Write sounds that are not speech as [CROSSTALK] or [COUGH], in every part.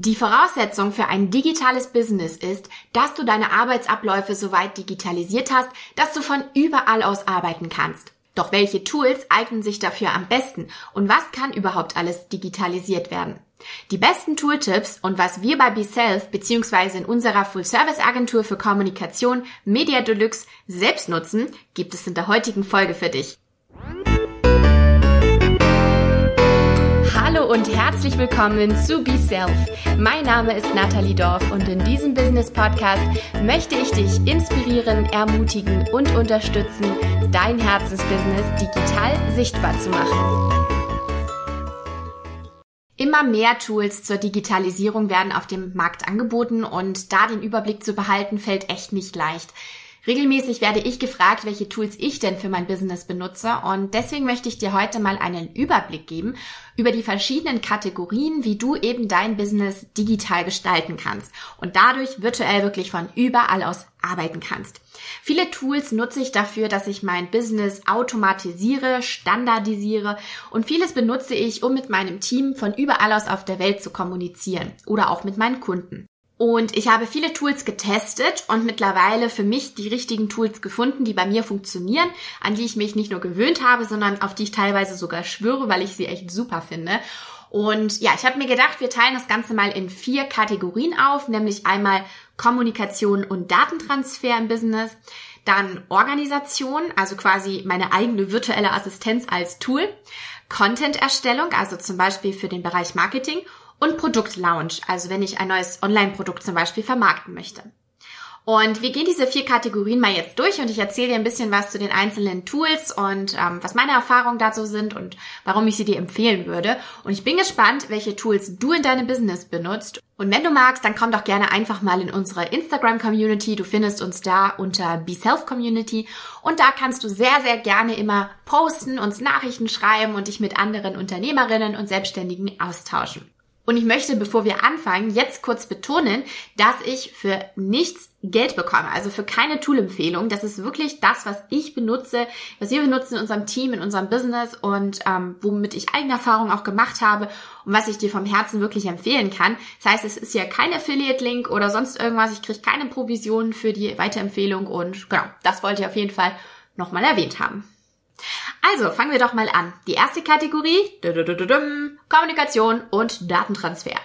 Die Voraussetzung für ein digitales Business ist, dass du deine Arbeitsabläufe soweit digitalisiert hast, dass du von überall aus arbeiten kannst. Doch welche Tools eignen sich dafür am besten und was kann überhaupt alles digitalisiert werden? Die besten Tooltips und was wir bei BeSelf bzw. in unserer Full-Service-Agentur für Kommunikation Media Deluxe selbst nutzen, gibt es in der heutigen Folge für dich. Hallo und herzlich willkommen zu Be Self. Mein Name ist Nathalie Dorf und in diesem Business Podcast möchte ich dich inspirieren, ermutigen und unterstützen, dein Herzensbusiness digital sichtbar zu machen. Immer mehr Tools zur Digitalisierung werden auf dem Markt angeboten und da den Überblick zu behalten, fällt echt nicht leicht. Regelmäßig werde ich gefragt, welche Tools ich denn für mein Business benutze und deswegen möchte ich dir heute mal einen Überblick geben über die verschiedenen Kategorien, wie du eben dein Business digital gestalten kannst und dadurch virtuell wirklich von überall aus arbeiten kannst. Viele Tools nutze ich dafür, dass ich mein Business automatisiere, standardisiere und vieles benutze ich, um mit meinem Team von überall aus auf der Welt zu kommunizieren oder auch mit meinen Kunden. Und ich habe viele Tools getestet und mittlerweile für mich die richtigen Tools gefunden, die bei mir funktionieren, an die ich mich nicht nur gewöhnt habe, sondern auf die ich teilweise sogar schwöre, weil ich sie echt super finde. Und ja, ich habe mir gedacht, wir teilen das Ganze mal in vier Kategorien auf, nämlich einmal Kommunikation und Datentransfer im Business, dann Organisation, also quasi meine eigene virtuelle Assistenz als Tool, Content-Erstellung, also zum Beispiel für den Bereich Marketing und Produktlaunch, also wenn ich ein neues Online-Produkt zum Beispiel vermarkten möchte. Und wir gehen diese vier Kategorien mal jetzt durch und ich erzähle dir ein bisschen was zu den einzelnen Tools und ähm, was meine Erfahrungen dazu sind und warum ich sie dir empfehlen würde. Und ich bin gespannt, welche Tools du in deinem Business benutzt. Und wenn du magst, dann komm doch gerne einfach mal in unsere Instagram-Community. Du findest uns da unter BeSelf-Community und da kannst du sehr, sehr gerne immer posten, uns Nachrichten schreiben und dich mit anderen Unternehmerinnen und Selbstständigen austauschen. Und ich möchte, bevor wir anfangen, jetzt kurz betonen, dass ich für nichts Geld bekomme, also für keine Tool-Empfehlung. Das ist wirklich das, was ich benutze, was wir benutzen in unserem Team, in unserem Business und ähm, womit ich eigene Erfahrungen auch gemacht habe und was ich dir vom Herzen wirklich empfehlen kann. Das heißt, es ist ja kein Affiliate-Link oder sonst irgendwas. Ich kriege keine Provision für die Weiterempfehlung und genau, das wollte ich auf jeden Fall nochmal erwähnt haben. Also, fangen wir doch mal an. Die erste Kategorie, Kommunikation und Datentransfer.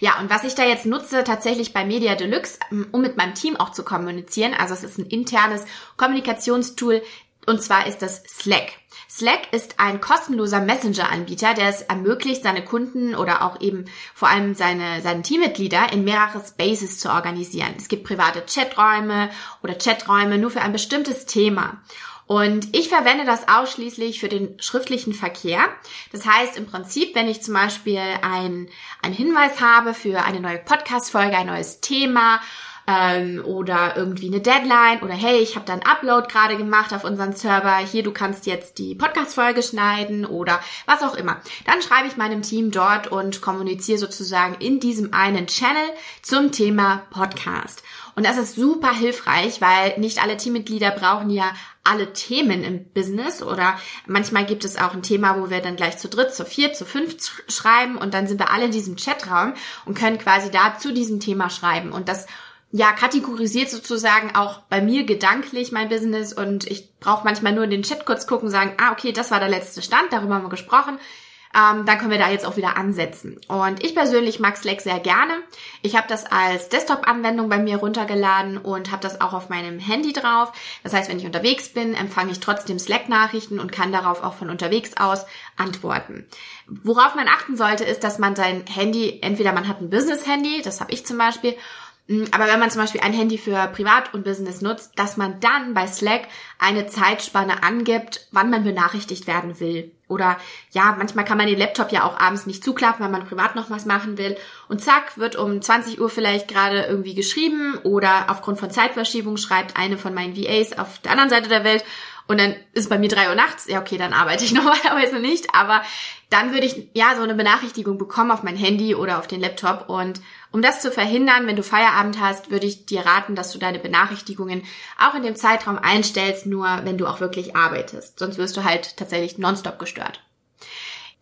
Ja, und was ich da jetzt nutze, tatsächlich bei Media Deluxe, um mit meinem Team auch zu kommunizieren, also es ist ein internes Kommunikationstool, und zwar ist das Slack. Slack ist ein kostenloser Messenger-Anbieter, der es ermöglicht, seine Kunden oder auch eben vor allem seine, seine Teammitglieder in mehrere Spaces zu organisieren. Es gibt private Chaträume oder Chaträume nur für ein bestimmtes Thema. Und ich verwende das ausschließlich für den schriftlichen Verkehr. Das heißt im Prinzip, wenn ich zum Beispiel ein, einen Hinweis habe für eine neue Podcast-Folge, ein neues Thema ähm, oder irgendwie eine Deadline oder hey, ich habe da einen Upload gerade gemacht auf unseren Server, hier, du kannst jetzt die Podcast-Folge schneiden oder was auch immer. Dann schreibe ich meinem Team dort und kommuniziere sozusagen in diesem einen Channel zum Thema Podcast. Und das ist super hilfreich, weil nicht alle Teammitglieder brauchen ja alle Themen im Business oder manchmal gibt es auch ein Thema, wo wir dann gleich zu dritt, zu vier, zu fünf schreiben und dann sind wir alle in diesem Chatraum und können quasi da zu diesem Thema schreiben. Und das ja, kategorisiert sozusagen auch bei mir gedanklich mein Business und ich brauche manchmal nur in den Chat kurz gucken, sagen, ah, okay, das war der letzte Stand, darüber haben wir gesprochen ähm, dann können wir da jetzt auch wieder ansetzen. Und ich persönlich mag Slack sehr gerne. Ich habe das als Desktop-Anwendung bei mir runtergeladen und habe das auch auf meinem Handy drauf. Das heißt, wenn ich unterwegs bin, empfange ich trotzdem Slack-Nachrichten und kann darauf auch von unterwegs aus antworten. Worauf man achten sollte, ist, dass man sein Handy, entweder man hat ein Business-Handy, das habe ich zum Beispiel, aber wenn man zum Beispiel ein Handy für Privat und Business nutzt, dass man dann bei Slack eine Zeitspanne angibt, wann man benachrichtigt werden will. Oder ja, manchmal kann man den Laptop ja auch abends nicht zuklappen, weil man privat noch was machen will. Und zack, wird um 20 Uhr vielleicht gerade irgendwie geschrieben oder aufgrund von Zeitverschiebung schreibt eine von meinen VAs auf der anderen Seite der Welt und dann ist bei mir drei Uhr nachts, ja okay, dann arbeite ich [LAUGHS] normalerweise nicht, aber dann würde ich ja so eine Benachrichtigung bekommen auf mein Handy oder auf den Laptop und um das zu verhindern, wenn du Feierabend hast, würde ich dir raten, dass du deine Benachrichtigungen auch in dem Zeitraum einstellst, nur wenn du auch wirklich arbeitest. Sonst wirst du halt tatsächlich nonstop gestört.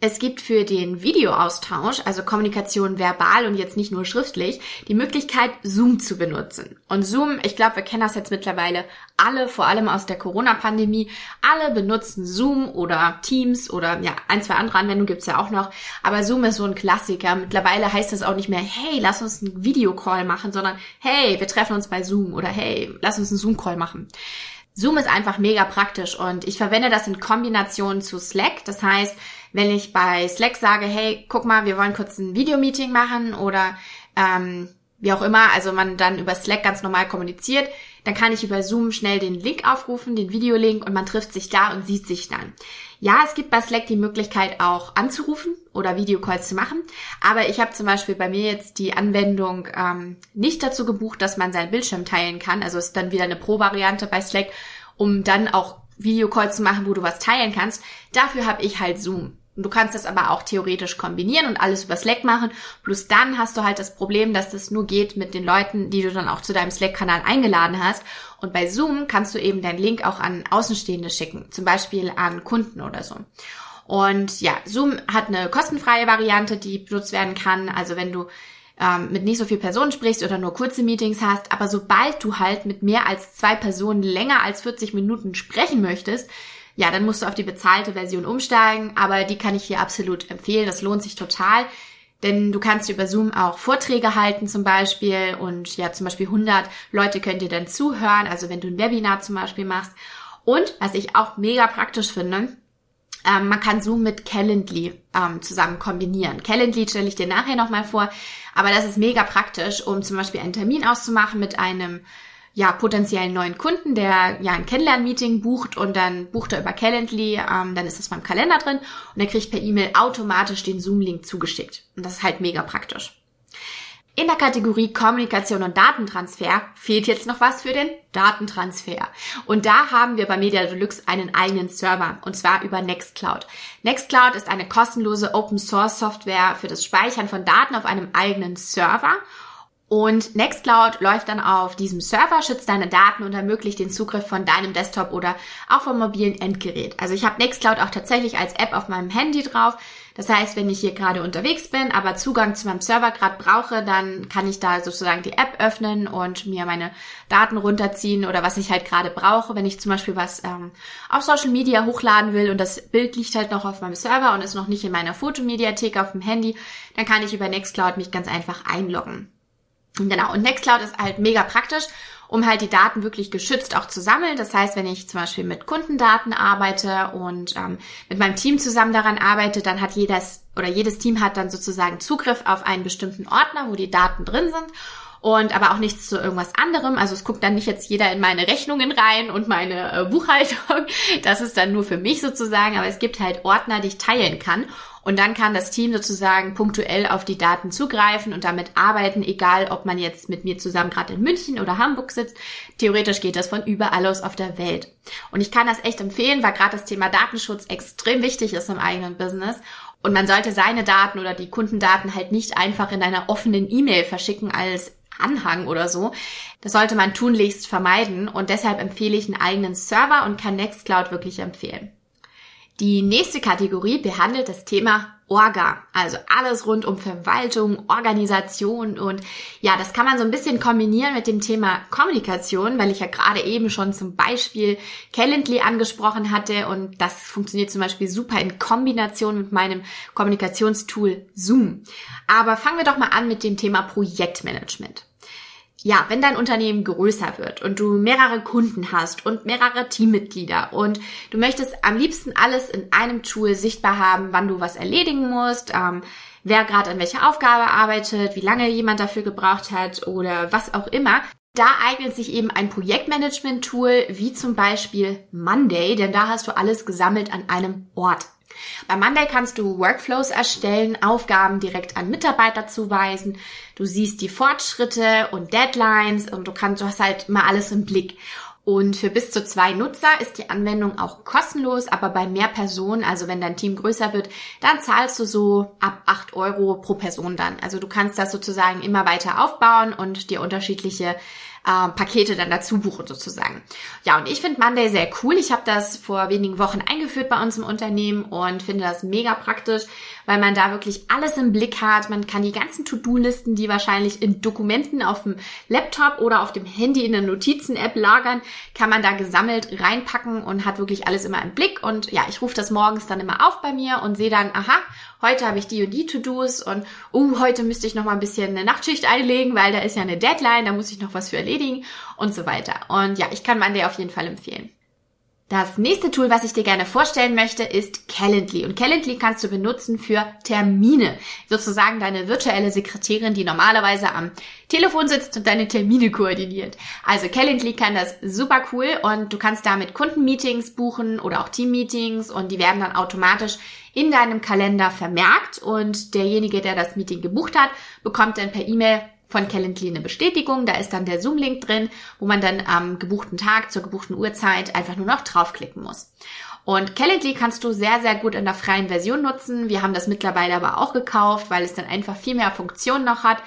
Es gibt für den Videoaustausch, also Kommunikation verbal und jetzt nicht nur schriftlich, die Möglichkeit, Zoom zu benutzen. Und Zoom, ich glaube, wir kennen das jetzt mittlerweile alle, vor allem aus der Corona-Pandemie. Alle benutzen Zoom oder Teams oder ja, ein, zwei andere Anwendungen gibt's ja auch noch. Aber Zoom ist so ein Klassiker. Mittlerweile heißt es auch nicht mehr, hey, lass uns einen Videocall machen, sondern hey, wir treffen uns bei Zoom oder hey, lass uns einen Zoom-Call machen. Zoom ist einfach mega praktisch und ich verwende das in Kombination zu Slack. Das heißt, wenn ich bei Slack sage, hey, guck mal, wir wollen kurz ein Videomeeting machen oder ähm, wie auch immer, also man dann über Slack ganz normal kommuniziert, dann kann ich über Zoom schnell den Link aufrufen, den Videolink und man trifft sich da und sieht sich dann. Ja, es gibt bei Slack die Möglichkeit auch anzurufen oder Videocalls zu machen, aber ich habe zum Beispiel bei mir jetzt die Anwendung ähm, nicht dazu gebucht, dass man seinen Bildschirm teilen kann. Also ist dann wieder eine Pro-Variante bei Slack, um dann auch Videocalls zu machen, wo du was teilen kannst. Dafür habe ich halt Zoom. Und du kannst das aber auch theoretisch kombinieren und alles über Slack machen. Plus dann hast du halt das Problem, dass das nur geht mit den Leuten, die du dann auch zu deinem Slack-Kanal eingeladen hast. Und bei Zoom kannst du eben deinen Link auch an Außenstehende schicken. Zum Beispiel an Kunden oder so. Und ja, Zoom hat eine kostenfreie Variante, die benutzt werden kann. Also wenn du ähm, mit nicht so viel Personen sprichst oder nur kurze Meetings hast. Aber sobald du halt mit mehr als zwei Personen länger als 40 Minuten sprechen möchtest, ja, dann musst du auf die bezahlte Version umsteigen, aber die kann ich hier absolut empfehlen. Das lohnt sich total. Denn du kannst über Zoom auch Vorträge halten zum Beispiel und ja, zum Beispiel 100 Leute könnt ihr dann zuhören, also wenn du ein Webinar zum Beispiel machst. Und was ich auch mega praktisch finde, ähm, man kann Zoom mit Calendly ähm, zusammen kombinieren. Calendly stelle ich dir nachher nochmal vor, aber das ist mega praktisch, um zum Beispiel einen Termin auszumachen mit einem ja, potenziellen neuen Kunden, der ja ein Kennenlernmeeting bucht und dann bucht er über Calendly, ähm, dann ist das beim Kalender drin und er kriegt per E-Mail automatisch den Zoom-Link zugeschickt. Und das ist halt mega praktisch. In der Kategorie Kommunikation und Datentransfer fehlt jetzt noch was für den Datentransfer. Und da haben wir bei Media Deluxe einen eigenen Server und zwar über Nextcloud. Nextcloud ist eine kostenlose Open Source Software für das Speichern von Daten auf einem eigenen Server und Nextcloud läuft dann auf diesem Server, schützt deine Daten und ermöglicht den Zugriff von deinem Desktop oder auch vom mobilen Endgerät. Also ich habe Nextcloud auch tatsächlich als App auf meinem Handy drauf. Das heißt, wenn ich hier gerade unterwegs bin, aber Zugang zu meinem Server gerade brauche, dann kann ich da sozusagen die App öffnen und mir meine Daten runterziehen oder was ich halt gerade brauche. Wenn ich zum Beispiel was ähm, auf Social Media hochladen will und das Bild liegt halt noch auf meinem Server und ist noch nicht in meiner Fotomediathek auf dem Handy, dann kann ich über Nextcloud mich ganz einfach einloggen. Genau, und Nextcloud ist halt mega praktisch, um halt die Daten wirklich geschützt auch zu sammeln. Das heißt, wenn ich zum Beispiel mit Kundendaten arbeite und ähm, mit meinem Team zusammen daran arbeite, dann hat jedes oder jedes Team hat dann sozusagen Zugriff auf einen bestimmten Ordner, wo die Daten drin sind und aber auch nichts zu irgendwas anderem. Also es guckt dann nicht jetzt jeder in meine Rechnungen rein und meine äh, Buchhaltung. [LAUGHS] Das ist dann nur für mich sozusagen, aber es gibt halt Ordner, die ich teilen kann. Und dann kann das Team sozusagen punktuell auf die Daten zugreifen und damit arbeiten, egal ob man jetzt mit mir zusammen gerade in München oder Hamburg sitzt. Theoretisch geht das von überall aus auf der Welt. Und ich kann das echt empfehlen, weil gerade das Thema Datenschutz extrem wichtig ist im eigenen Business. Und man sollte seine Daten oder die Kundendaten halt nicht einfach in einer offenen E-Mail verschicken als Anhang oder so. Das sollte man tunlichst vermeiden und deshalb empfehle ich einen eigenen Server und kann Nextcloud wirklich empfehlen. Die nächste Kategorie behandelt das Thema Orga, also alles rund um Verwaltung, Organisation und ja, das kann man so ein bisschen kombinieren mit dem Thema Kommunikation, weil ich ja gerade eben schon zum Beispiel Calendly angesprochen hatte und das funktioniert zum Beispiel super in Kombination mit meinem Kommunikationstool Zoom. Aber fangen wir doch mal an mit dem Thema Projektmanagement ja, wenn dein Unternehmen größer wird und du mehrere Kunden hast und mehrere Teammitglieder und du möchtest am liebsten alles in einem Tool sichtbar haben, wann du was erledigen musst, ähm, wer gerade an welcher Aufgabe arbeitet, wie lange jemand dafür gebraucht hat oder was auch immer, da eignet sich eben ein Projektmanagement-Tool wie zum Beispiel Monday, denn da hast du alles gesammelt an einem Ort. Bei Monday kannst du Workflows erstellen, Aufgaben direkt an Mitarbeiter zuweisen. Du siehst die Fortschritte und Deadlines und du kannst, du hast halt mal alles im Blick. Und für bis zu zwei Nutzer ist die Anwendung auch kostenlos, aber bei mehr Personen, also wenn dein Team größer wird, dann zahlst du so ab acht Euro pro Person dann. Also du kannst das sozusagen immer weiter aufbauen und dir unterschiedliche äh, Pakete dann dazu buchen sozusagen. Ja, und ich finde Monday sehr cool. Ich habe das vor wenigen Wochen eingeführt bei uns im Unternehmen und finde das mega praktisch, weil man da wirklich alles im Blick hat. Man kann die ganzen To-Do-Listen, die wahrscheinlich in Dokumenten auf dem Laptop oder auf dem Handy in der Notizen-App lagern, kann man da gesammelt reinpacken und hat wirklich alles immer im Blick. Und ja, ich rufe das morgens dann immer auf bei mir und sehe dann, aha, heute habe ich die und die To-Dos und uh, heute müsste ich noch mal ein bisschen eine Nachtschicht einlegen, weil da ist ja eine Deadline, da muss ich noch was für erledigen und so weiter. Und ja, ich kann Monday auf jeden Fall empfehlen. Das nächste Tool, was ich dir gerne vorstellen möchte, ist Calendly. Und Calendly kannst du benutzen für Termine. Sozusagen deine virtuelle Sekretärin, die normalerweise am Telefon sitzt und deine Termine koordiniert. Also Calendly kann das super cool und du kannst damit Kundenmeetings buchen oder auch Teammeetings und die werden dann automatisch in deinem Kalender vermerkt und derjenige, der das Meeting gebucht hat, bekommt dann per E-Mail von Calendly eine Bestätigung. Da ist dann der Zoom-Link drin, wo man dann am gebuchten Tag zur gebuchten Uhrzeit einfach nur noch draufklicken muss. Und Calendly kannst du sehr, sehr gut in der freien Version nutzen. Wir haben das mittlerweile aber auch gekauft, weil es dann einfach viel mehr Funktionen noch hat.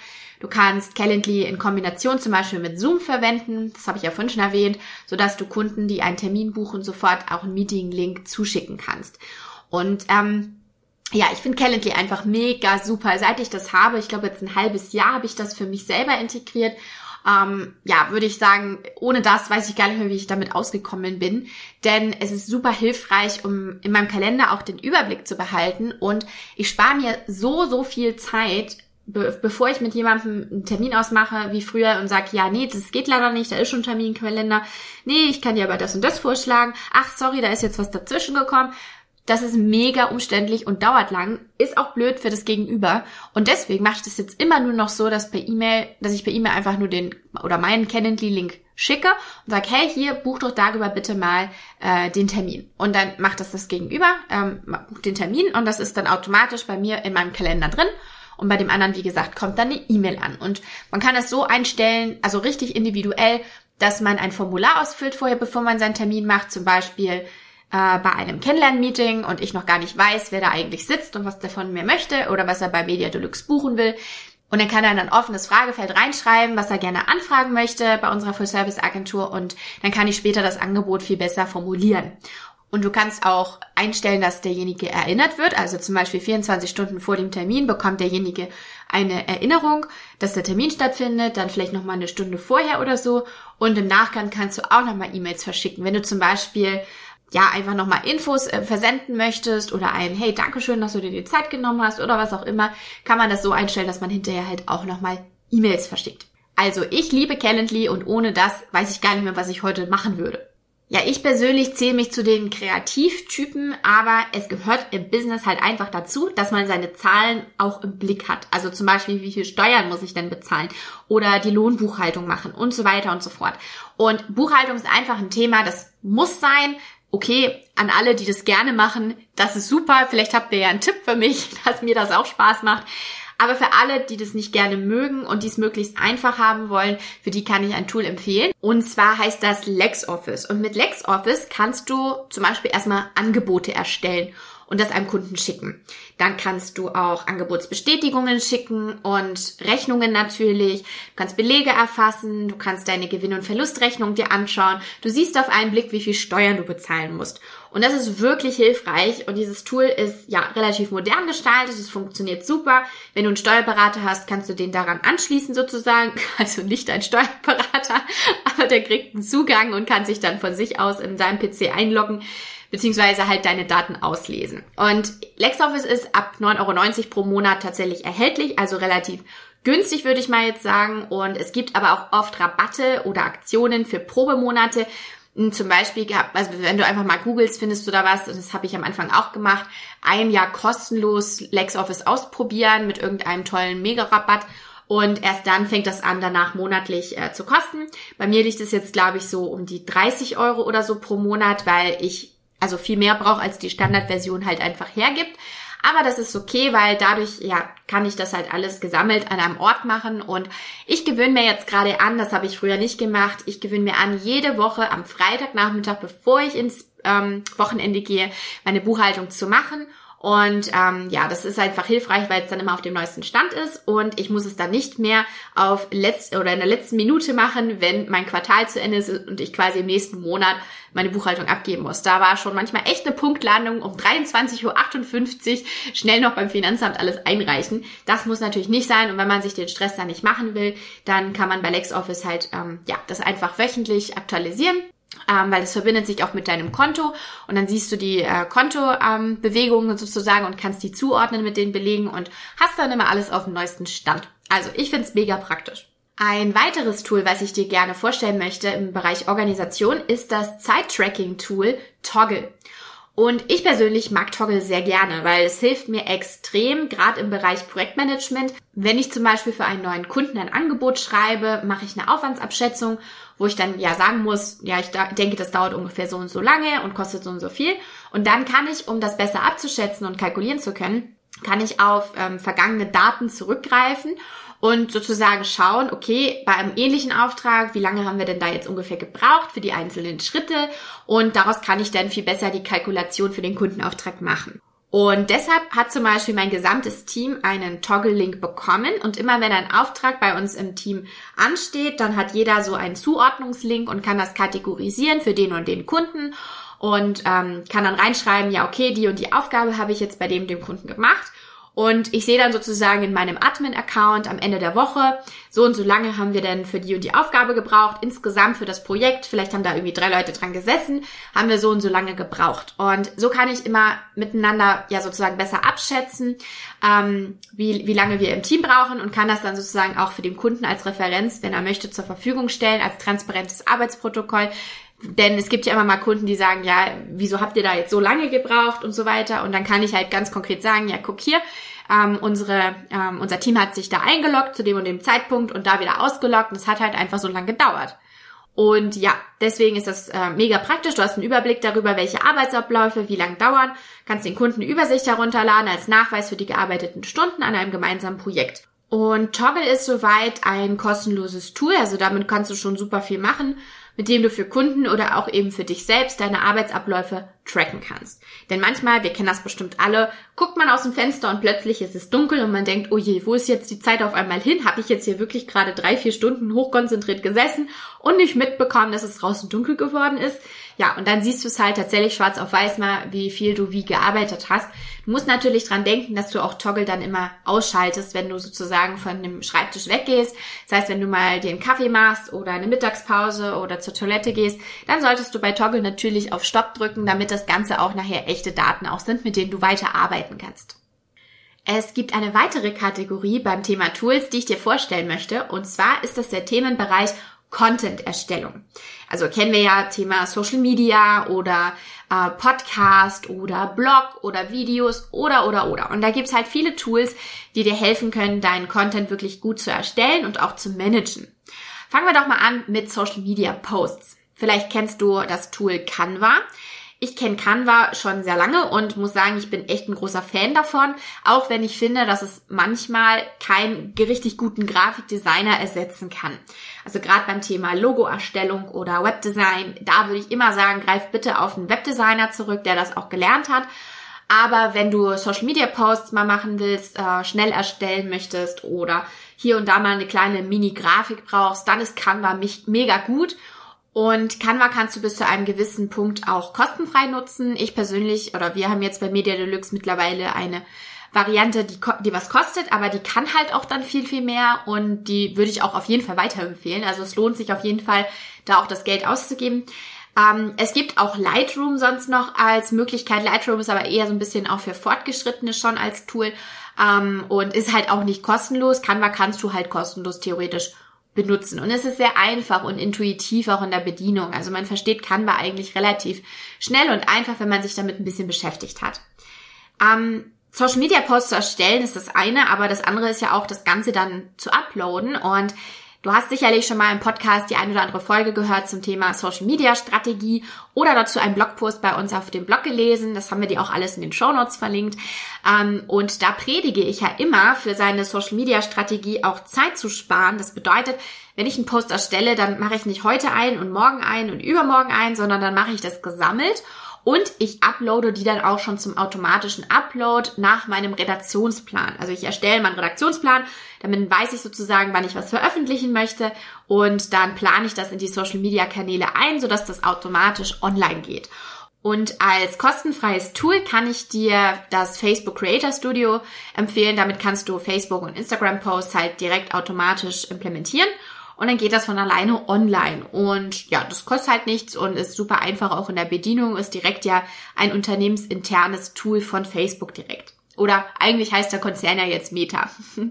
Du kannst Calendly in Kombination zum Beispiel mit Zoom verwenden, das habe ich ja vorhin schon erwähnt, sodass du Kunden, die einen Termin buchen, sofort auch einen Meeting-Link zuschicken kannst. Und ähm, ja, ich finde Calendly einfach mega super. Seit ich das habe, ich glaube jetzt ein halbes Jahr habe ich das für mich selber integriert. Ähm, ja, würde ich sagen, ohne das weiß ich gar nicht mehr, wie ich damit ausgekommen bin. Denn es ist super hilfreich, um in meinem Kalender auch den Überblick zu behalten. Und ich spare mir so, so viel Zeit, be bevor ich mit jemandem einen Termin ausmache, wie früher und sage, ja, nee, das geht leider nicht, da ist schon ein Terminkalender. Nee, ich kann dir aber das und das vorschlagen. Ach, sorry, da ist jetzt was dazwischen gekommen das ist mega umständlich und dauert lang, ist auch blöd für das Gegenüber. Und deswegen mache ich das jetzt immer nur noch so, dass per E-Mail, dass ich per E-Mail einfach nur den oder meinen Calendly-Link schicke und sage, hey, hier, buch doch darüber bitte mal äh, den Termin. Und dann macht das das Gegenüber, ähm, bucht den Termin und das ist dann automatisch bei mir in meinem Kalender drin. Und bei dem anderen, wie gesagt, kommt dann eine E-Mail an. Und man kann das so einstellen, also richtig individuell, dass man ein Formular ausfüllt vorher, bevor man seinen Termin macht. Zum Beispiel, äh, bei einem Kennenlern-Meeting und ich noch gar nicht weiß, wer da eigentlich sitzt und was der von mir möchte oder was er bei Media Deluxe buchen will. Und dann kann er in ein offenes Fragefeld reinschreiben, was er gerne anfragen möchte bei unserer Full-Service-Agentur und dann kann ich später das Angebot viel besser formulieren. Und du kannst auch einstellen, dass derjenige erinnert wird. Also zum Beispiel 24 Stunden vor dem Termin bekommt derjenige eine Erinnerung, dass der Termin stattfindet, dann vielleicht nochmal eine Stunde vorher oder so. Und im Nachgang kannst du auch nochmal E-Mails verschicken. Wenn du zum Beispiel ja, einfach nochmal Infos äh, versenden möchtest oder ein Hey, Dankeschön, dass du dir die Zeit genommen hast oder was auch immer, kann man das so einstellen, dass man hinterher halt auch nochmal E-Mails verschickt. Also ich liebe Calendly und ohne das weiß ich gar nicht mehr, was ich heute machen würde. Ja, ich persönlich zähle mich zu den Kreativtypen, aber es gehört im Business halt einfach dazu, dass man seine Zahlen auch im Blick hat. Also zum Beispiel, wie viel Steuern muss ich denn bezahlen oder die Lohnbuchhaltung machen und so weiter und so fort. Und Buchhaltung ist einfach ein Thema, das muss sein okay, an alle, die das gerne machen, das ist super. Vielleicht habt ihr ja einen Tipp für mich, [LAUGHS] dass mir das auch Spaß macht. Aber für alle, die das nicht gerne mögen und die es möglichst einfach haben wollen, für die kann ich ein Tool empfehlen. Und zwar heißt das LexOffice. Und mit LexOffice kannst du zum Beispiel erstmal Angebote erstellen und das einem Kunden schicken. Dann kannst du auch Angebotsbestätigungen schicken und Rechnungen natürlich. Du kannst Belege erfassen, du kannst deine Gewinn- und Verlustrechnung dir anschauen. Du siehst auf einen Blick, wie viel Steuern du bezahlen musst. Und das ist wirklich hilfreich und dieses Tool ist ja relativ modern gestaltet, es funktioniert super. Wenn du einen Steuerberater hast, kannst du den daran anschließen sozusagen. [LAUGHS] Also nicht ein Steuerberater, [LAUGHS] aber der kriegt einen Zugang und kann sich dann von sich aus in seinem PC einloggen beziehungsweise halt deine Daten auslesen. Und LexOffice ist ab 9,90 Euro pro Monat tatsächlich erhältlich, also relativ günstig würde ich mal jetzt sagen. Und es gibt aber auch oft Rabatte oder Aktionen für Probemonate. Hm, zum Beispiel, also wenn du einfach mal googelst, findest du da was, und das habe ich am Anfang auch gemacht, ein Jahr kostenlos LexOffice ausprobieren mit irgendeinem tollen Mega-Rabatt. Und erst dann fängt das an, danach monatlich äh, zu kosten. Bei mir liegt es jetzt, glaube ich, so um die 30 Euro oder so pro Monat, weil ich also viel mehr braucht, als die Standardversion halt einfach hergibt. Aber das ist okay, weil dadurch, ja, kann ich das halt alles gesammelt an einem Ort machen. Und ich gewöhne mir jetzt gerade an, das habe ich früher nicht gemacht, ich gewöhne mir an, jede Woche am Freitagnachmittag, bevor ich ins ähm, Wochenende gehe, meine Buchhaltung zu machen Und ähm, ja, das ist einfach hilfreich, weil es dann immer auf dem neuesten Stand ist und ich muss es dann nicht mehr auf letzt oder in der letzten Minute machen, wenn mein Quartal zu Ende ist und ich quasi im nächsten Monat meine Buchhaltung abgeben muss. Da war schon manchmal echt eine Punktlandung um 23.58 Uhr schnell noch beim Finanzamt alles einreichen. Das muss natürlich nicht sein und wenn man sich den Stress dann nicht machen will, dann kann man bei LexOffice halt ähm, ja das einfach wöchentlich aktualisieren ähm, weil es verbindet sich auch mit deinem Konto und dann siehst du die äh, Kontobewegungen ähm, sozusagen und kannst die zuordnen mit den Belegen und hast dann immer alles auf dem neuesten Stand. Also ich finde es mega praktisch. Ein weiteres Tool, was ich dir gerne vorstellen möchte im Bereich Organisation, ist das Zeit-Tracking-Tool Toggle. Und ich persönlich mag Toggle sehr gerne, weil es hilft mir extrem, gerade im Bereich Projektmanagement. Wenn ich zum Beispiel für einen neuen Kunden ein Angebot schreibe, mache ich eine Aufwandsabschätzung, wo ich dann ja sagen muss, ja, ich denke, das dauert ungefähr so und so lange und kostet so und so viel. Und dann kann ich, um das besser abzuschätzen und kalkulieren zu können, kann ich auf ähm, vergangene Daten zurückgreifen und sozusagen schauen, okay, bei einem ähnlichen Auftrag, wie lange haben wir denn da jetzt ungefähr gebraucht für die einzelnen Schritte? Und daraus kann ich dann viel besser die Kalkulation für den Kundenauftrag machen. Und deshalb hat zum Beispiel mein gesamtes Team einen Toggle-Link bekommen. Und immer wenn ein Auftrag bei uns im Team ansteht, dann hat jeder so einen Zuordnungslink und kann das kategorisieren für den und den Kunden. Und ähm, kann dann reinschreiben, ja okay, die und die Aufgabe habe ich jetzt bei dem dem Kunden gemacht und ich sehe dann sozusagen in meinem Admin-Account am Ende der Woche, so und so lange haben wir denn für die und die Aufgabe gebraucht, insgesamt für das Projekt, vielleicht haben da irgendwie drei Leute dran gesessen, haben wir so und so lange gebraucht. Und so kann ich immer miteinander ja sozusagen besser abschätzen, ähm, wie, wie lange wir im Team brauchen und kann das dann sozusagen auch für den Kunden als Referenz, wenn er möchte, zur Verfügung stellen, als transparentes Arbeitsprotokoll, denn es gibt ja immer mal Kunden, die sagen, ja, wieso habt ihr da jetzt so lange gebraucht und so weiter. Und dann kann ich halt ganz konkret sagen, ja, guck hier, ähm, unsere, ähm, unser Team hat sich da eingeloggt zu dem und dem Zeitpunkt und da wieder ausgeloggt. Und es hat halt einfach so lange gedauert. Und ja, deswegen ist das äh, mega praktisch. Du hast einen Überblick darüber, welche Arbeitsabläufe wie lang dauern, kannst den Kunden Übersicht herunterladen als Nachweis für die gearbeiteten Stunden an einem gemeinsamen Projekt. Und Toggle ist soweit ein kostenloses Tool, also damit kannst du schon super viel machen mit dem du für Kunden oder auch eben für dich selbst deine Arbeitsabläufe tracken kannst. Denn manchmal, wir kennen das bestimmt alle, guckt man aus dem Fenster und plötzlich ist es dunkel und man denkt, oh je, wo ist jetzt die Zeit auf einmal hin? Habe ich jetzt hier wirklich gerade drei, vier Stunden hochkonzentriert gesessen und nicht mitbekommen, dass es draußen dunkel geworden ist? Ja, und dann siehst du es halt tatsächlich schwarz auf weiß mal, wie viel du wie gearbeitet hast. Du musst natürlich dran denken, dass du auch Toggle dann immer ausschaltest, wenn du sozusagen von dem Schreibtisch weggehst. Das heißt, wenn du mal einen Kaffee machst oder eine Mittagspause oder zur Toilette gehst, dann solltest du bei Toggle natürlich auf Stopp drücken, damit das Ganze auch nachher echte Daten auch sind, mit denen du weiter arbeiten kannst. Es gibt eine weitere Kategorie beim Thema Tools, die ich dir vorstellen möchte, und zwar ist das der Themenbereich Content-Erstellung. Also kennen wir ja Thema Social Media oder äh, Podcast oder Blog oder Videos oder oder oder. Und da gibt's halt viele Tools, die dir helfen können, deinen Content wirklich gut zu erstellen und auch zu managen. Fangen wir doch mal an mit Social Media Posts. Vielleicht kennst du das Tool Canva. Ich kenne Canva schon sehr lange und muss sagen, ich bin echt ein großer Fan davon, auch wenn ich finde, dass es manchmal keinen richtig guten Grafikdesigner ersetzen kann. Also gerade beim Thema Logoerstellung oder Webdesign, da würde ich immer sagen, greif bitte auf einen Webdesigner zurück, der das auch gelernt hat. Aber wenn du Social Media Posts mal machen willst, äh, schnell erstellen möchtest oder hier und da mal eine kleine Mini-Grafik brauchst, dann ist Canva mich mega gut. Und Canva kannst du bis zu einem gewissen Punkt auch kostenfrei nutzen. Ich persönlich oder wir haben jetzt bei Media Deluxe mittlerweile eine Variante, die, die was kostet, aber die kann halt auch dann viel, viel mehr und die würde ich auch auf jeden Fall weiterempfehlen. Also es lohnt sich auf jeden Fall, da auch das Geld auszugeben. Ähm, es gibt auch Lightroom sonst noch als Möglichkeit. Lightroom ist aber eher so ein bisschen auch für Fortgeschrittene schon als Tool ähm, und ist halt auch nicht kostenlos. Canva kannst du halt kostenlos theoretisch benutzen. Und es ist sehr einfach und intuitiv auch in der Bedienung. Also man versteht Canva eigentlich relativ schnell und einfach, wenn man sich damit ein bisschen beschäftigt hat. Ähm, Social Media Posts zu erstellen ist das eine, aber das andere ist ja auch das Ganze dann zu uploaden und Du hast sicherlich schon mal im Podcast die eine oder andere Folge gehört zum Thema Social Media Strategie oder dazu einen Blogpost bei uns auf dem Blog gelesen. Das haben wir dir auch alles in den Show Notes verlinkt. Ähm, und da predige ich ja immer, für seine Social Media Strategie auch Zeit zu sparen. Das bedeutet, wenn ich einen Post erstelle, dann mache ich nicht heute ein und morgen ein und übermorgen ein, sondern dann mache ich das gesammelt Und ich uploade die dann auch schon zum automatischen Upload nach meinem Redaktionsplan. Also ich erstelle meinen Redaktionsplan, damit weiß ich sozusagen, wann ich was veröffentlichen möchte und dann plane ich das in die Social Media Kanäle ein, sodass das automatisch online geht. Und als kostenfreies Tool kann ich dir das Facebook Creator Studio empfehlen. Damit kannst du Facebook und Instagram Posts halt direkt automatisch implementieren. Und dann geht das von alleine online. Und ja, das kostet halt nichts und ist super einfach auch in der Bedienung. Ist direkt ja ein unternehmensinternes Tool von Facebook direkt. Oder eigentlich heißt der Konzern ja jetzt Meta. [LAUGHS]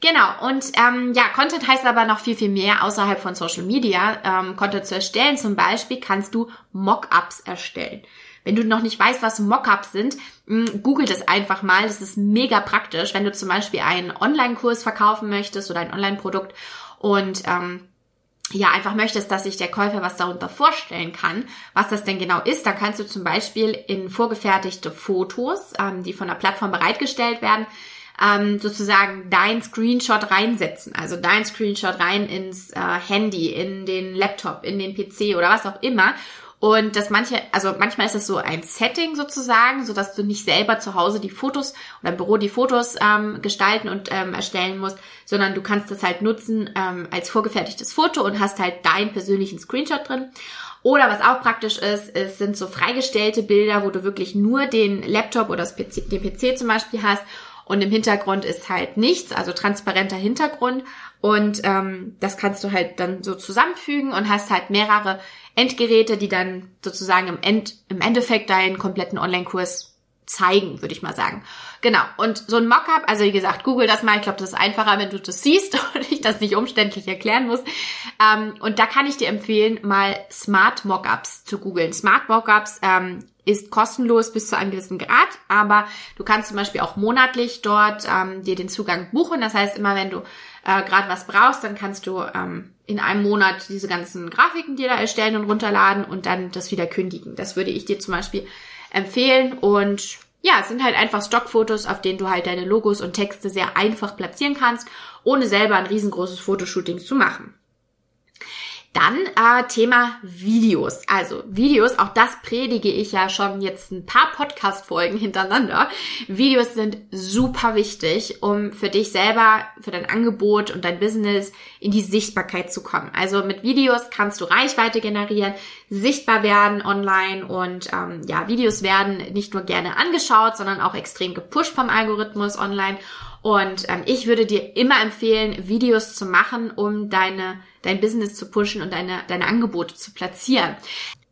Genau, und ähm, ja, Content heißt aber noch viel, viel mehr außerhalb von Social Media. Ähm, Content zu erstellen zum Beispiel kannst du Mockups erstellen. Wenn du noch nicht weißt, was Mockups sind, hm, google das einfach mal. Das ist mega praktisch, wenn du zum Beispiel einen Online-Kurs verkaufen möchtest oder ein Online-Produkt und ähm, ja, einfach möchtest, dass sich der Käufer was darunter vorstellen kann, was das denn genau ist, dann kannst du zum Beispiel in vorgefertigte Fotos, ähm, die von der Plattform bereitgestellt werden, ähm, sozusagen dein Screenshot reinsetzen. Also dein Screenshot rein ins äh, Handy, in den Laptop, in den PC oder was auch immer. Und das manche, also manchmal ist es so ein Setting sozusagen, so dass du nicht selber zu Hause die Fotos oder im Büro die Fotos ähm, gestalten und ähm, erstellen musst, sondern du kannst das halt nutzen ähm, als vorgefertigtes Foto und hast halt deinen persönlichen Screenshot drin. Oder was auch praktisch ist, es sind so freigestellte Bilder, wo du wirklich nur den Laptop oder das PC, den PC zum Beispiel hast und im Hintergrund ist halt nichts, also transparenter Hintergrund und ähm, das kannst du halt dann so zusammenfügen und hast halt mehrere Endgeräte, die dann sozusagen im, End, im Endeffekt deinen kompletten Online-Kurs zeigen, würde ich mal sagen. Genau. Und so ein Mockup, also wie gesagt, google das mal. Ich glaube, das ist einfacher, wenn du das siehst [LAUGHS] und ich das nicht umständlich erklären muss. Ähm, und da kann ich dir empfehlen, mal Smart Mockups zu googeln. Smart Mockups ähm, ist kostenlos bis zu einem gewissen Grad, aber du kannst zum Beispiel auch monatlich dort ähm, dir den Zugang buchen. Das heißt, immer wenn du äh, gerade was brauchst, dann kannst du ähm, in einem Monat diese ganzen Grafiken dir da erstellen und runterladen und dann das wieder kündigen. Das würde ich dir zum Beispiel empfehlen und ja, es sind halt einfach Stockfotos, auf denen du halt deine Logos und Texte sehr einfach platzieren kannst, ohne selber ein riesengroßes Fotoshooting zu machen. Dann äh, Thema Videos. Also Videos, auch das predige ich ja schon jetzt ein paar Podcast-Folgen hintereinander. Videos sind super wichtig, um für dich selber, für dein Angebot und dein Business in die Sichtbarkeit zu kommen. Also mit Videos kannst du Reichweite generieren, sichtbar werden online und ähm, ja, Videos werden nicht nur gerne angeschaut, sondern auch extrem gepusht vom Algorithmus online. Und ähm, ich würde dir immer empfehlen, Videos zu machen, um deine, dein Business zu pushen und deine, deine Angebote zu platzieren.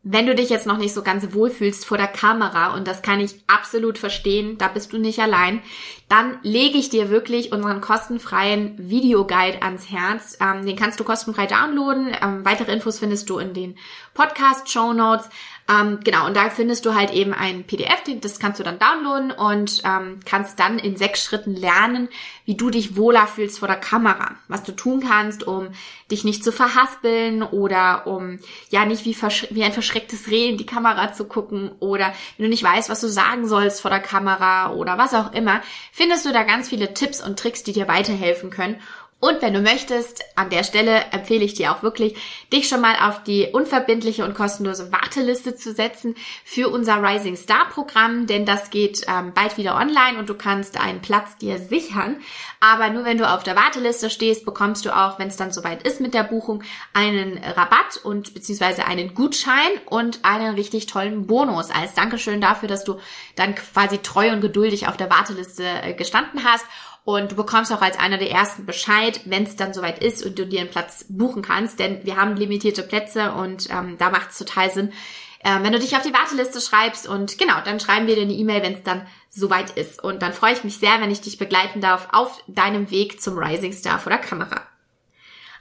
Wenn du dich jetzt noch nicht so ganz wohlfühlst vor der Kamera, und das kann ich absolut verstehen, da bist du nicht allein, dann lege ich dir wirklich unseren kostenfreien Videoguide ans Herz. Ähm, den kannst du kostenfrei downloaden. Ähm, weitere Infos findest du in den Podcast-Show Notes. Ähm, genau, und da findest du halt eben ein PDF, das kannst du dann downloaden und ähm, kannst dann in sechs Schritten lernen, wie du dich wohler fühlst vor der Kamera. Was du tun kannst, um dich nicht zu verhaspeln oder um ja nicht wie, wie ein verschrecktes Reh in die Kamera zu gucken oder wenn du nicht weißt, was du sagen sollst vor der Kamera oder was auch immer, findest du da ganz viele Tipps und Tricks, die dir weiterhelfen können. Und wenn du möchtest, an der Stelle empfehle ich dir auch wirklich, dich schon mal auf die unverbindliche und kostenlose Warteliste zu setzen für unser Rising Star Programm, denn das geht ähm, bald wieder online und du kannst einen Platz dir sichern. Aber nur wenn du auf der Warteliste stehst, bekommst du auch, wenn es dann soweit ist mit der Buchung, einen Rabatt und beziehungsweise einen Gutschein und einen richtig tollen Bonus als Dankeschön dafür, dass du dann quasi treu und geduldig auf der Warteliste äh, gestanden hast. Und du bekommst auch als einer der ersten Bescheid, wenn es dann soweit ist und du dir einen Platz buchen kannst, denn wir haben limitierte Plätze und ähm, da macht es total Sinn, äh, wenn du dich auf die Warteliste schreibst und genau, dann schreiben wir dir eine E-Mail, wenn es dann soweit ist. Und dann freue ich mich sehr, wenn ich dich begleiten darf auf deinem Weg zum Rising Star vor der Kamera.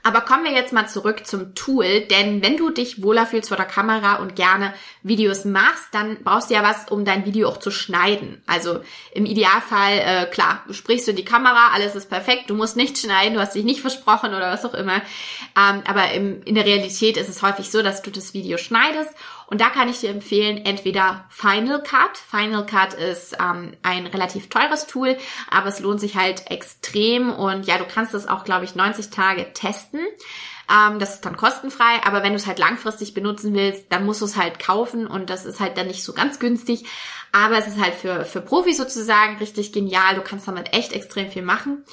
Aber kommen wir jetzt mal zurück zum Tool, denn wenn du dich wohler fühlst vor der Kamera und gerne Videos machst, dann brauchst du ja was, um dein Video auch zu schneiden. Also im Idealfall, äh, klar, sprichst du in die Kamera, alles ist perfekt, du musst nichts schneiden, du hast dich nicht versprochen oder was auch immer. Ähm, aber im, in der Realität ist es häufig so, dass du das Video schneidest und da kann ich dir empfehlen, entweder Final Cut. Final Cut ist ähm, ein relativ teures Tool, aber es lohnt sich halt extrem und ja, du kannst es auch, glaube ich, 90 Tage testen testen. Ähm, das ist dann kostenfrei, aber wenn du es halt langfristig benutzen willst, dann musst du es halt kaufen und das ist halt dann nicht so ganz günstig. Aber es ist halt für, für Profis sozusagen richtig genial. Du kannst damit echt extrem viel machen.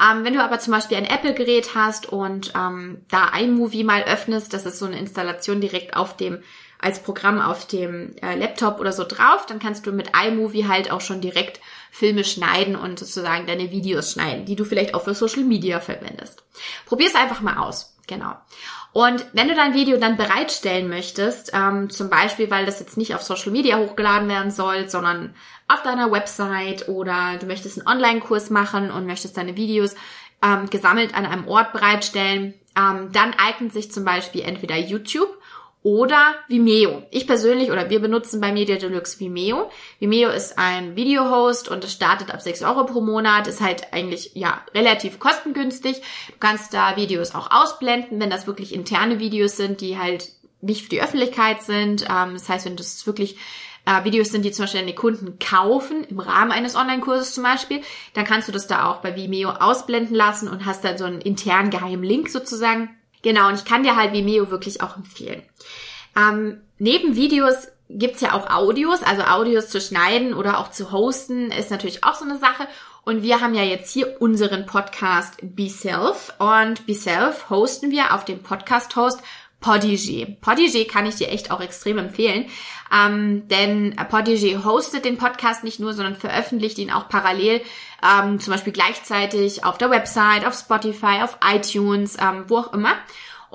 Ähm, wenn du aber zum Beispiel ein Apple-Gerät hast und ähm, da iMovie mal öffnest, das ist so eine Installation direkt auf dem als Programm auf dem äh, Laptop oder so drauf, dann kannst du mit iMovie halt auch schon direkt Filme schneiden und sozusagen deine Videos schneiden, die du vielleicht auch für Social Media verwendest. Probier es einfach mal aus. Genau. Und wenn du dein Video dann bereitstellen möchtest, ähm, zum Beispiel, weil das jetzt nicht auf Social Media hochgeladen werden soll, sondern auf deiner Website oder du möchtest einen Online-Kurs machen und möchtest deine Videos ähm, gesammelt an einem Ort bereitstellen, ähm, dann eignet sich zum Beispiel entweder YouTube oder Vimeo. Ich persönlich oder wir benutzen bei Media Deluxe Vimeo. Vimeo ist ein Video-Host und es startet ab 6 Euro pro Monat, ist halt eigentlich ja relativ kostengünstig. Du kannst da Videos auch ausblenden, wenn das wirklich interne Videos sind, die halt nicht für die Öffentlichkeit sind. Ähm, das heißt, wenn das wirklich äh, Videos sind, die zum Beispiel deine Kunden kaufen, im Rahmen eines Online-Kurses zum Beispiel, dann kannst du das da auch bei Vimeo ausblenden lassen und hast dann so einen internen geheimen Link sozusagen Genau, und ich kann dir halt Vimeo wirklich auch empfehlen. Ähm, neben Videos gibt's ja auch Audios, also Audios zu schneiden oder auch zu hosten ist natürlich auch so eine Sache. Und wir haben ja jetzt hier unseren Podcast Be Self und Be Self hosten wir auf dem Podcast-Host Podigy. Podigy kann ich dir echt auch extrem empfehlen, ähm, denn Podigy hostet den Podcast nicht nur, sondern veröffentlicht ihn auch parallel, ähm, zum Beispiel gleichzeitig auf der Website, auf Spotify, auf iTunes, ähm, wo auch immer.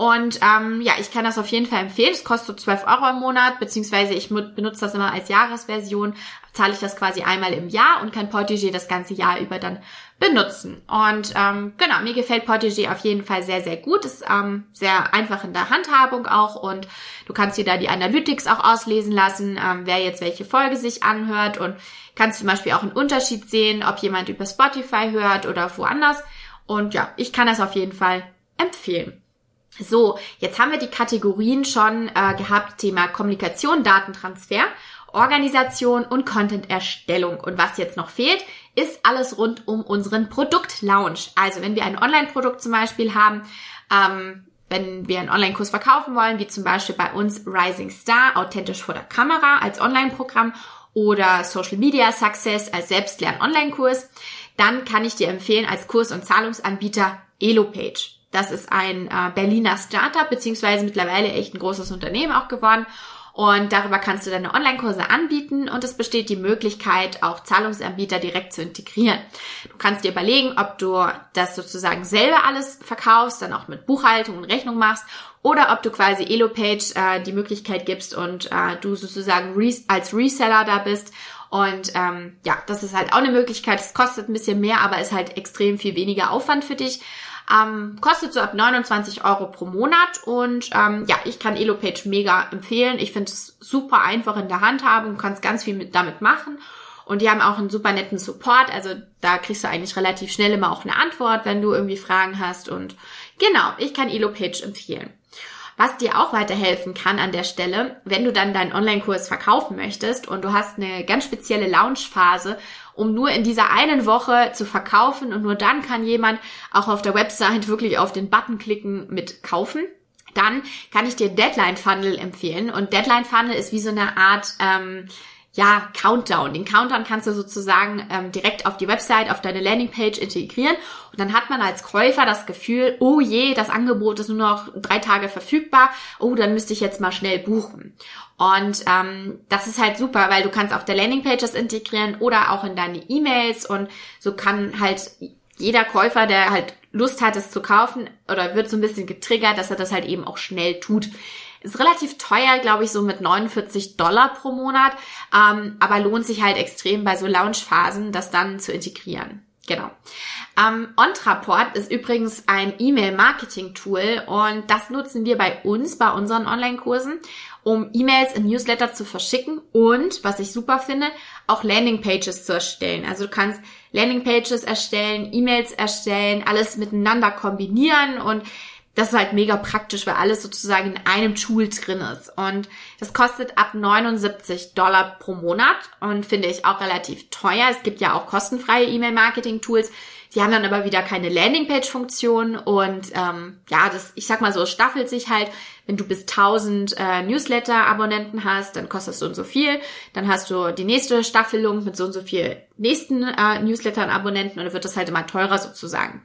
Und ähm, ja, ich kann das auf jeden Fall empfehlen. Es kostet 12 Euro im Monat, beziehungsweise ich benutze das immer als Jahresversion, zahle ich das quasi einmal im Jahr und kann Portigé das ganze Jahr über dann benutzen. Und ähm, genau, mir gefällt Portigé auf jeden Fall sehr, sehr gut. Ist ähm, sehr einfach in der Handhabung auch und du kannst dir da die Analytics auch auslesen lassen, ähm, wer jetzt welche Folge sich anhört und kannst zum Beispiel auch einen Unterschied sehen, ob jemand über Spotify hört oder woanders. Und ja, ich kann das auf jeden Fall empfehlen. So, jetzt haben wir die Kategorien schon äh, gehabt, Thema Kommunikation, Datentransfer, Organisation und Content-Erstellung. Und was jetzt noch fehlt, ist alles rund um unseren Produktlaunch. Also wenn wir ein Online-Produkt zum Beispiel haben, ähm, wenn wir einen Online-Kurs verkaufen wollen, wie zum Beispiel bei uns Rising Star, authentisch vor der Kamera als Online-Programm oder Social Media Success als Selbstlern-Online-Kurs, dann kann ich dir empfehlen als Kurs- und Zahlungsanbieter EloPage. Das ist ein äh, Berliner Startup, beziehungsweise mittlerweile echt ein großes Unternehmen auch geworden. Und darüber kannst du deine Online-Kurse anbieten und es besteht die Möglichkeit, auch Zahlungsanbieter direkt zu integrieren. Du kannst dir überlegen, ob du das sozusagen selber alles verkaufst, dann auch mit Buchhaltung und Rechnung machst oder ob du quasi EloPage äh, die Möglichkeit gibst und äh, du sozusagen res als Reseller da bist. Und ähm, ja, das ist halt auch eine Möglichkeit. Es kostet ein bisschen mehr, aber ist halt extrem viel weniger Aufwand für dich. Ähm, kostet so ab 29 Euro pro Monat und ähm, ja, ich kann EloPage mega empfehlen. Ich finde es super einfach in der Handhabung, du kannst ganz viel mit, damit machen. Und die haben auch einen super netten Support. Also da kriegst du eigentlich relativ schnell immer auch eine Antwort, wenn du irgendwie Fragen hast. Und genau, ich kann EloPage empfehlen. Was dir auch weiterhelfen kann an der Stelle, wenn du dann deinen Online-Kurs verkaufen möchtest und du hast eine ganz spezielle Launch-Phase, um nur in dieser einen Woche zu verkaufen und nur dann kann jemand auch auf der Website wirklich auf den Button klicken mit kaufen. Dann kann ich dir Deadline Funnel empfehlen und Deadline Funnel ist wie so eine Art ähm, ja, Countdown. Den Countdown kannst du sozusagen ähm, direkt auf die Website, auf deine Landingpage integrieren. Und dann hat man als Käufer das Gefühl, oh je, das Angebot ist nur noch drei Tage verfügbar. Oh, dann müsste ich jetzt mal schnell buchen. Und ähm, das ist halt super, weil du kannst auf der Landingpage das integrieren oder auch in deine E-Mails. Und so kann halt jeder Käufer, der halt Lust hat, es zu kaufen oder wird so ein bisschen getriggert, dass er das halt eben auch schnell tut. Ist relativ teuer, glaube ich, so mit 49 Dollar pro Monat, ähm, aber lohnt sich halt extrem bei so Launchphasen, das dann zu integrieren. Genau. Ähm, Ontraport ist übrigens ein E-Mail-Marketing-Tool und das nutzen wir bei uns, bei unseren Online-Kursen, um E-Mails in Newsletter zu verschicken und, was ich super finde, auch Landing-Pages zu erstellen. Also du kannst Landing-Pages erstellen, E-Mails erstellen, alles miteinander kombinieren und das ist halt mega praktisch, weil alles sozusagen in einem Tool drin ist. Und das kostet ab 79 Dollar pro Monat und finde ich auch relativ teuer. Es gibt ja auch kostenfreie E-Mail-Marketing-Tools, Sie haben dann aber wieder keine Landingpage-Funktion und ähm, ja, das, ich sag mal so, staffelt sich halt. Wenn du bis 1000 äh, Newsletter-Abonnenten hast, dann kostet es so und so viel. Dann hast du die nächste Staffelung mit so und so viel nächsten äh, Newsletter-Abonnenten und dann wird das halt immer teurer sozusagen.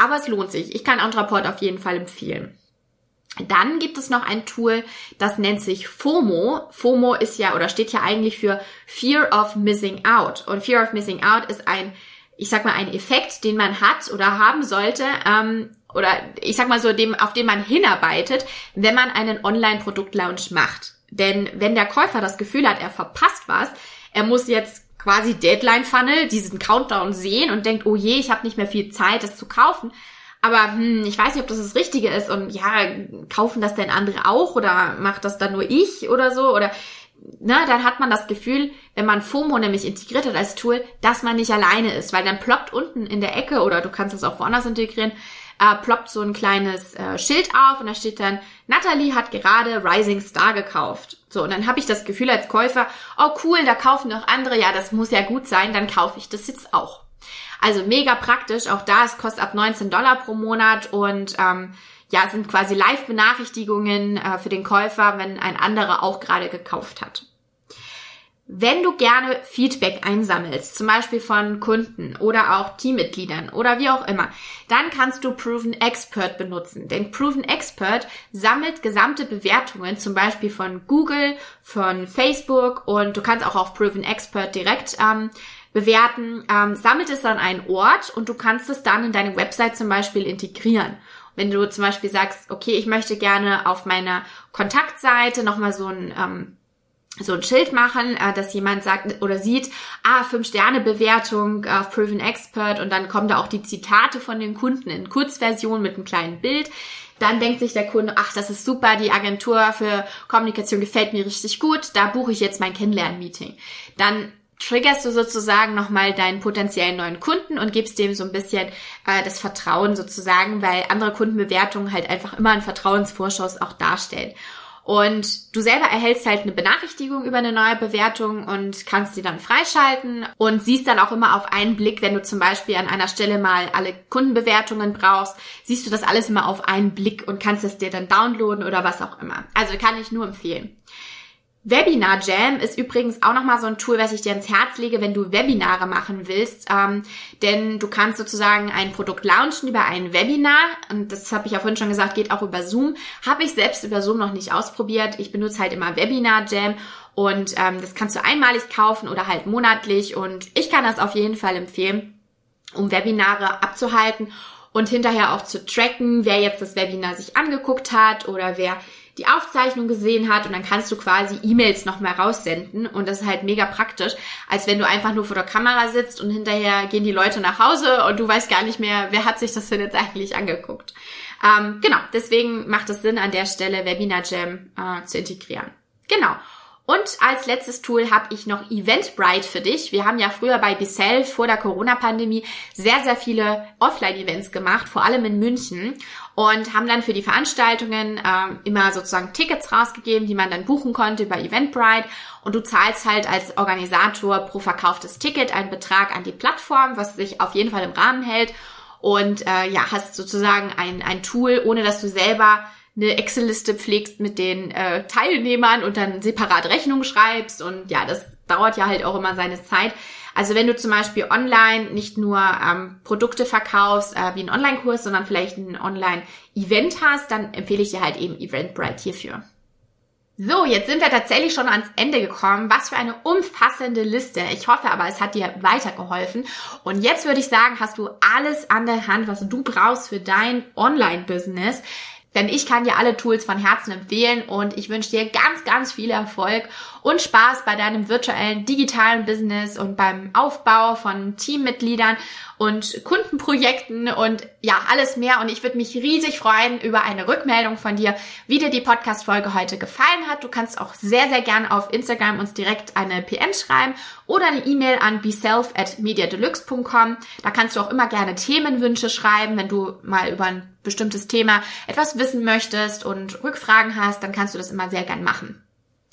Aber es lohnt sich. Ich kann Ontraport auf jeden Fall empfehlen. Dann gibt es noch ein Tool, das nennt sich FOMO. FOMO ist ja oder steht ja eigentlich für Fear of Missing Out. Und Fear of Missing Out ist ein, ich sag mal, ein Effekt, den man hat oder haben sollte, ähm, oder ich sag mal so, dem, auf den man hinarbeitet, wenn man einen Online-Produkt-Launch macht. Denn wenn der Käufer das Gefühl hat, er verpasst was, er muss jetzt quasi Deadline-Funnel, diesen Countdown sehen und denkt, oh je, ich habe nicht mehr viel Zeit, das zu kaufen, aber hm, ich weiß nicht, ob das das Richtige ist und ja, kaufen das denn andere auch oder macht das dann nur ich oder so? Oder na, dann hat man das Gefühl, wenn man FOMO nämlich integriert hat als Tool, dass man nicht alleine ist, weil dann ploppt unten in der Ecke oder du kannst es auch woanders integrieren, äh, ploppt so ein kleines äh, Schild auf und da steht dann, Natalie hat gerade Rising Star gekauft. So, und dann habe ich das Gefühl als Käufer, oh cool, da kaufen noch andere, ja, das muss ja gut sein, dann kaufe ich das jetzt auch. Also mega praktisch. Auch da, es kostet ab 19 Dollar pro Monat und ähm, ja, sind quasi Live-Benachrichtigungen äh, für den Käufer, wenn ein anderer auch gerade gekauft hat. Wenn du gerne Feedback einsammelst, zum Beispiel von Kunden oder auch Teammitgliedern oder wie auch immer, dann kannst du Proven Expert benutzen. Denn Proven Expert sammelt gesamte Bewertungen, zum Beispiel von Google, von Facebook und du kannst auch auf Proven Expert direkt ähm, bewerten, ähm, sammelt es an einen Ort und du kannst es dann in deine Website zum Beispiel integrieren. Wenn du zum Beispiel sagst, okay, ich möchte gerne auf meiner Kontaktseite nochmal so ein ähm, so ein Schild machen, äh, dass jemand sagt oder sieht, ah, fünf Sterne Bewertung auf Proven Expert und dann kommen da auch die Zitate von den Kunden in Kurzversion mit einem kleinen Bild. Dann denkt sich der Kunde, ach, das ist super, die Agentur für Kommunikation gefällt mir richtig gut, da buche ich jetzt mein Kennenlern-Meeting. Dann triggerst du sozusagen nochmal deinen potenziellen neuen Kunden und gibst dem so ein bisschen äh, das Vertrauen sozusagen, weil andere Kundenbewertungen halt einfach immer einen Vertrauensvorschuss auch darstellen. Und du selber erhältst halt eine Benachrichtigung über eine neue Bewertung und kannst die dann freischalten und siehst dann auch immer auf einen Blick, wenn du zum Beispiel an einer Stelle mal alle Kundenbewertungen brauchst, siehst du das alles immer auf einen Blick und kannst es dir dann downloaden oder was auch immer. Also kann ich nur empfehlen. Webinar Jam ist übrigens auch nochmal so ein Tool, was ich dir ans Herz lege, wenn du Webinare machen willst. Ähm, denn du kannst sozusagen ein Produkt launchen über ein Webinar. Und das habe ich ja vorhin schon gesagt, geht auch über Zoom. Habe ich selbst über Zoom noch nicht ausprobiert. Ich benutze halt immer Webinar Jam. Und ähm, das kannst du einmalig kaufen oder halt monatlich. Und ich kann das auf jeden Fall empfehlen, um Webinare abzuhalten und hinterher auch zu tracken, wer jetzt das Webinar sich angeguckt hat oder wer die Aufzeichnung gesehen hat und dann kannst du quasi E-Mails nochmal raussenden und das ist halt mega praktisch, als wenn du einfach nur vor der Kamera sitzt und hinterher gehen die Leute nach Hause und du weißt gar nicht mehr, wer hat sich das denn jetzt eigentlich angeguckt. Ähm, genau, deswegen macht es Sinn, an der Stelle Webinar Jam äh, zu integrieren. Genau. Und als letztes Tool habe ich noch Eventbrite für dich. Wir haben ja früher bei Bicel vor der Corona-Pandemie sehr, sehr viele Offline-Events gemacht, vor allem in München und haben dann für die Veranstaltungen äh, immer sozusagen Tickets rausgegeben, die man dann buchen konnte über Eventbrite. Und du zahlst halt als Organisator pro verkauftes Ticket einen Betrag an die Plattform, was sich auf jeden Fall im Rahmen hält. Und äh, ja, hast sozusagen ein, ein Tool, ohne dass du selber eine Excel-Liste pflegst mit den äh, Teilnehmern und dann separat Rechnung schreibst. Und ja, das dauert ja halt auch immer seine Zeit. Also wenn du zum Beispiel online nicht nur ähm, Produkte verkaufst äh, wie ein Online-Kurs, sondern vielleicht ein Online-Event hast, dann empfehle ich dir halt eben Eventbrite hierfür. So, jetzt sind wir tatsächlich schon ans Ende gekommen. Was für eine umfassende Liste. Ich hoffe aber, es hat dir weitergeholfen. Und jetzt würde ich sagen, hast du alles an der Hand, was du brauchst für dein Online-Business. Denn ich kann dir alle Tools von Herzen empfehlen und ich wünsche dir ganz, ganz viel Erfolg und Spaß bei deinem virtuellen digitalen Business und beim Aufbau von Teammitgliedern und Kundenprojekten und ja, alles mehr. Und ich würde mich riesig freuen über eine Rückmeldung von dir, wie dir die Podcast-Folge heute gefallen hat. Du kannst auch sehr, sehr gerne auf Instagram uns direkt eine PN schreiben oder eine E-Mail an beself at mediadeluxe.com. Da kannst du auch immer gerne Themenwünsche schreiben, wenn du mal über ein bestimmtes Thema etwas wissen möchtest und Rückfragen hast, dann kannst du das immer sehr gern machen.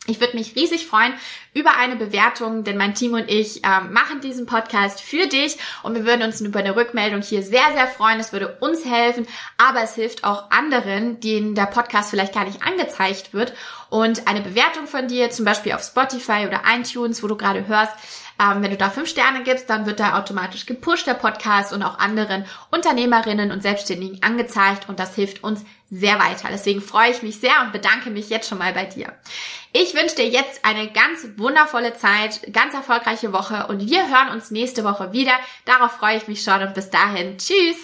Ich würde mich riesig freuen über eine Bewertung, denn mein Team und ich ähm, machen diesen Podcast für dich und wir würden uns über eine Rückmeldung hier sehr, sehr freuen. Es würde uns helfen, aber es hilft auch anderen, denen der Podcast vielleicht gar nicht angezeigt wird. Und eine Bewertung von dir, zum Beispiel auf Spotify oder iTunes, wo du gerade hörst, ähm, wenn du da fünf Sterne gibst, dann wird da automatisch gepusht, der Podcast und auch anderen Unternehmerinnen und Selbstständigen angezeigt und das hilft uns sehr weiter. Deswegen freue ich mich sehr und bedanke mich jetzt schon mal bei dir. Ich wünsche dir jetzt eine ganz wundervolle Zeit, ganz erfolgreiche Woche und wir hören uns nächste Woche wieder. Darauf freue ich mich schon und bis dahin. Tschüss!